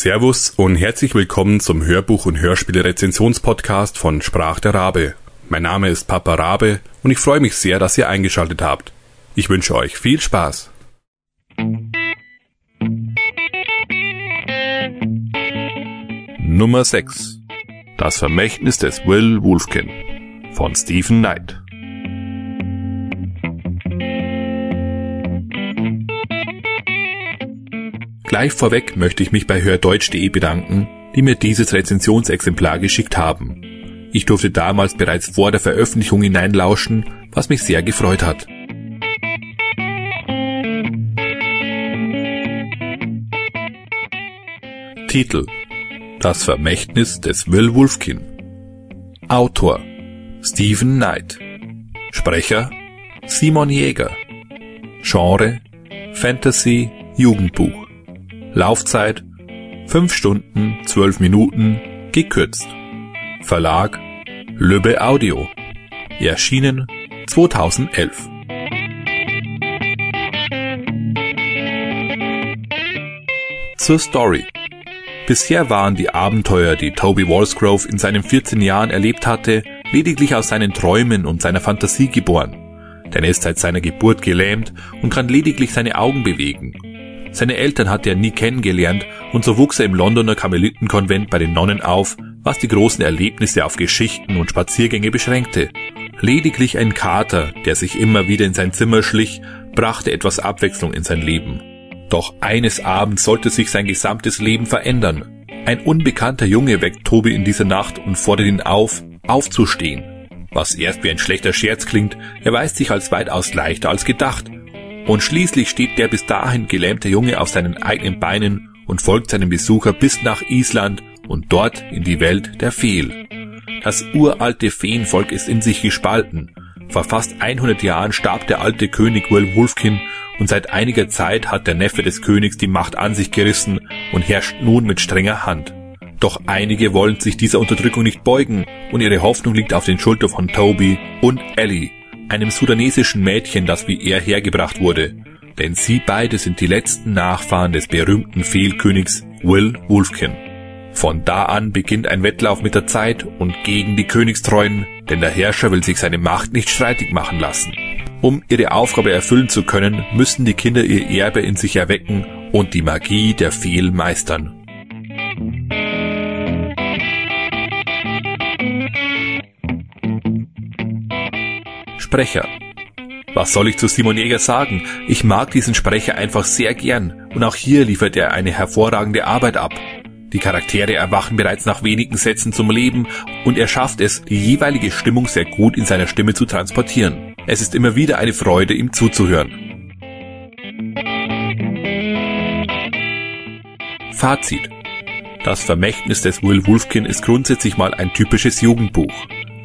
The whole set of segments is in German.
Servus und herzlich willkommen zum Hörbuch- und Hörspielrezensionspodcast von Sprach der Rabe. Mein Name ist Papa Rabe und ich freue mich sehr, dass ihr eingeschaltet habt. Ich wünsche euch viel Spaß. Nummer 6 Das Vermächtnis des Will Wolfkin von Stephen Knight Gleich vorweg möchte ich mich bei hördeutsch.de bedanken, die mir dieses Rezensionsexemplar geschickt haben. Ich durfte damals bereits vor der Veröffentlichung hineinlauschen, was mich sehr gefreut hat. Titel Das Vermächtnis des Will Wolfkin Autor Stephen Knight Sprecher Simon Jäger Genre Fantasy Jugendbuch Laufzeit 5 Stunden 12 Minuten gekürzt Verlag Lübbe Audio Erschienen 2011 Zur Story Bisher waren die Abenteuer, die Toby Walsgrove in seinen 14 Jahren erlebt hatte, lediglich aus seinen Träumen und seiner Fantasie geboren. Denn er ist seit seiner Geburt gelähmt und kann lediglich seine Augen bewegen. Seine Eltern hatte er nie kennengelernt und so wuchs er im Londoner Karmelitenkonvent bei den Nonnen auf, was die großen Erlebnisse auf Geschichten und Spaziergänge beschränkte. Lediglich ein Kater, der sich immer wieder in sein Zimmer schlich, brachte etwas Abwechslung in sein Leben. Doch eines Abends sollte sich sein gesamtes Leben verändern. Ein unbekannter Junge weckt Tobi in dieser Nacht und fordert ihn auf, aufzustehen. Was erst wie ein schlechter Scherz klingt, erweist sich als weitaus leichter als gedacht. Und schließlich steht der bis dahin gelähmte Junge auf seinen eigenen Beinen und folgt seinem Besucher bis nach Island und dort in die Welt der Feel. Das uralte Feenvolk ist in sich gespalten. Vor fast 100 Jahren starb der alte König Will Wolfkin und seit einiger Zeit hat der Neffe des Königs die Macht an sich gerissen und herrscht nun mit strenger Hand. Doch einige wollen sich dieser Unterdrückung nicht beugen und ihre Hoffnung liegt auf den Schultern von Toby und Ellie, einem sudanesischen Mädchen, das wie er hergebracht wurde. Denn sie beide sind die letzten Nachfahren des berühmten Fehlkönigs Will Wolfkin. Von da an beginnt ein Wettlauf mit der Zeit und gegen die Königstreuen, denn der Herrscher will sich seine Macht nicht streitig machen lassen. Um ihre Aufgabe erfüllen zu können, müssen die Kinder ihr Erbe in sich erwecken und die Magie der Fehl meistern. Sprecher was soll ich zu Simon Jäger sagen? Ich mag diesen Sprecher einfach sehr gern und auch hier liefert er eine hervorragende Arbeit ab. Die Charaktere erwachen bereits nach wenigen Sätzen zum Leben und er schafft es, die jeweilige Stimmung sehr gut in seiner Stimme zu transportieren. Es ist immer wieder eine Freude, ihm zuzuhören. Fazit. Das Vermächtnis des Will Wolfkin ist grundsätzlich mal ein typisches Jugendbuch.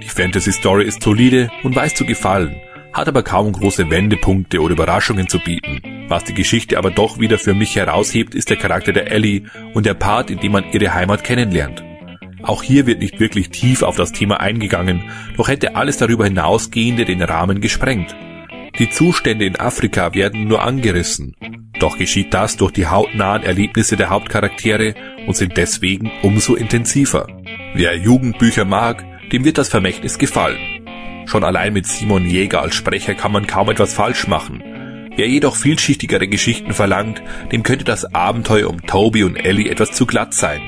Die Fantasy Story ist solide und weiß zu gefallen, hat aber kaum große Wendepunkte oder Überraschungen zu bieten. Was die Geschichte aber doch wieder für mich heraushebt, ist der Charakter der Ellie und der Part, in dem man ihre Heimat kennenlernt. Auch hier wird nicht wirklich tief auf das Thema eingegangen, doch hätte alles darüber hinausgehende den Rahmen gesprengt. Die Zustände in Afrika werden nur angerissen, doch geschieht das durch die hautnahen Erlebnisse der Hauptcharaktere und sind deswegen umso intensiver. Wer Jugendbücher mag, dem wird das Vermächtnis gefallen. Schon allein mit Simon Jäger als Sprecher kann man kaum etwas falsch machen. Wer jedoch vielschichtigere Geschichten verlangt, dem könnte das Abenteuer um Toby und Ellie etwas zu glatt sein.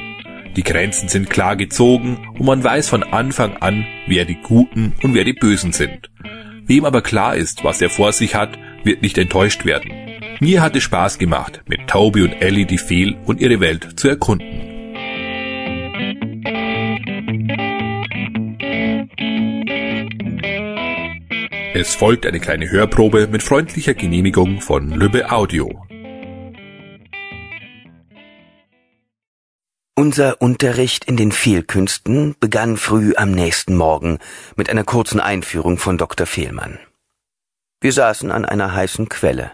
Die Grenzen sind klar gezogen und man weiß von Anfang an, wer die Guten und wer die Bösen sind. Wem aber klar ist, was er vor sich hat, wird nicht enttäuscht werden. Mir hat es Spaß gemacht, mit Toby und Ellie die Fehl und ihre Welt zu erkunden. Es folgt eine kleine Hörprobe mit freundlicher Genehmigung von Lübbe Audio. Unser Unterricht in den Fehlkünsten begann früh am nächsten Morgen mit einer kurzen Einführung von Dr. Fehlmann. Wir saßen an einer heißen Quelle.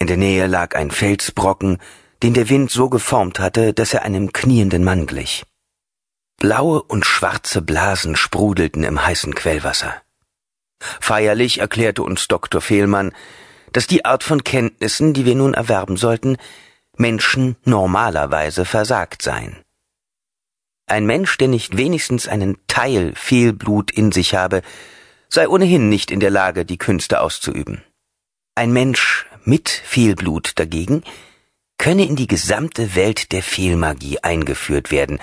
In der Nähe lag ein Felsbrocken, den der Wind so geformt hatte, dass er einem knienden Mann glich. Blaue und schwarze Blasen sprudelten im heißen Quellwasser. Feierlich erklärte uns Dr. Fehlmann, dass die Art von Kenntnissen, die wir nun erwerben sollten, Menschen normalerweise versagt seien. Ein Mensch, der nicht wenigstens einen Teil Fehlblut in sich habe, sei ohnehin nicht in der Lage, die Künste auszuüben. Ein Mensch mit Fehlblut dagegen könne in die gesamte Welt der Fehlmagie eingeführt werden,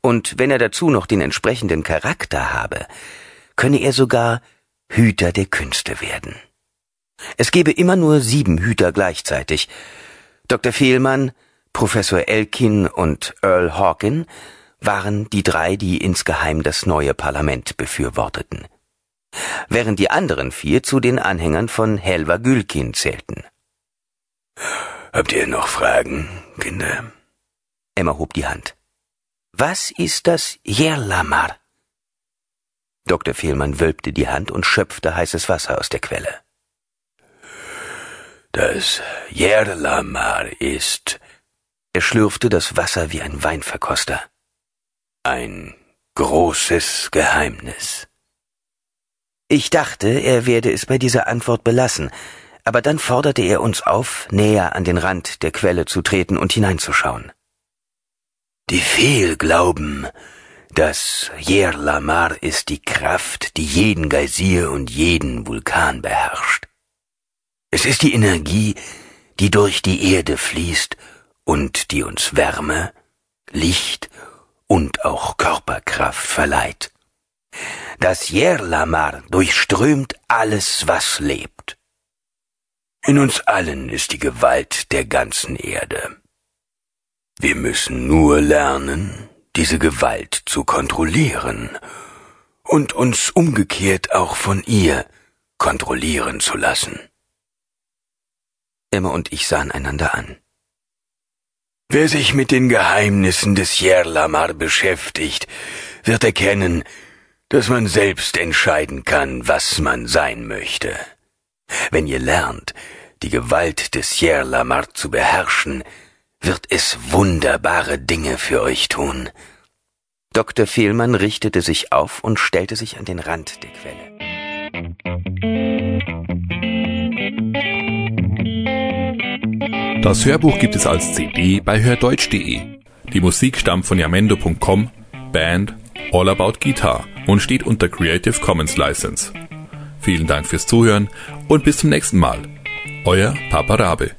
und wenn er dazu noch den entsprechenden Charakter habe, könne er sogar Hüter der Künste werden. Es gebe immer nur sieben Hüter gleichzeitig. Dr. Fehlmann, Professor Elkin und Earl Hawkin waren die drei, die insgeheim das neue Parlament befürworteten während die anderen vier zu den Anhängern von Helva Gülkin zählten. Habt ihr noch Fragen, Kinder? Emma hob die Hand. Was ist das Yerlamar? Dr. Fehlmann wölbte die Hand und schöpfte heißes Wasser aus der Quelle. Das Yerlamar ist. Er schlürfte das Wasser wie ein Weinverkoster. Ein großes Geheimnis. Ich dachte, er werde es bei dieser Antwort belassen, aber dann forderte er uns auf, näher an den Rand der Quelle zu treten und hineinzuschauen. Die Fehl glauben, das Yerlamar ist die Kraft, die jeden Geysir und jeden Vulkan beherrscht. Es ist die Energie, die durch die Erde fließt und die uns Wärme, Licht und auch Körperkraft verleiht. Das Yerlamar durchströmt alles, was lebt. In uns allen ist die Gewalt der ganzen Erde. Wir müssen nur lernen, diese Gewalt zu kontrollieren und uns umgekehrt auch von ihr kontrollieren zu lassen. Emma und ich sahen einander an. Wer sich mit den Geheimnissen des Yerlamar beschäftigt, wird erkennen, dass man selbst entscheiden kann, was man sein möchte. Wenn ihr lernt, die Gewalt des Yerlamar zu beherrschen, wird es wunderbare Dinge für euch tun. Dr. Fehlmann richtete sich auf und stellte sich an den Rand der Quelle. Das Hörbuch gibt es als CD bei hördeutsch.de. Die Musik stammt von yamendo.com, Band All About Guitar und steht unter Creative Commons License. Vielen Dank fürs Zuhören und bis zum nächsten Mal. Euer Papa Rabe.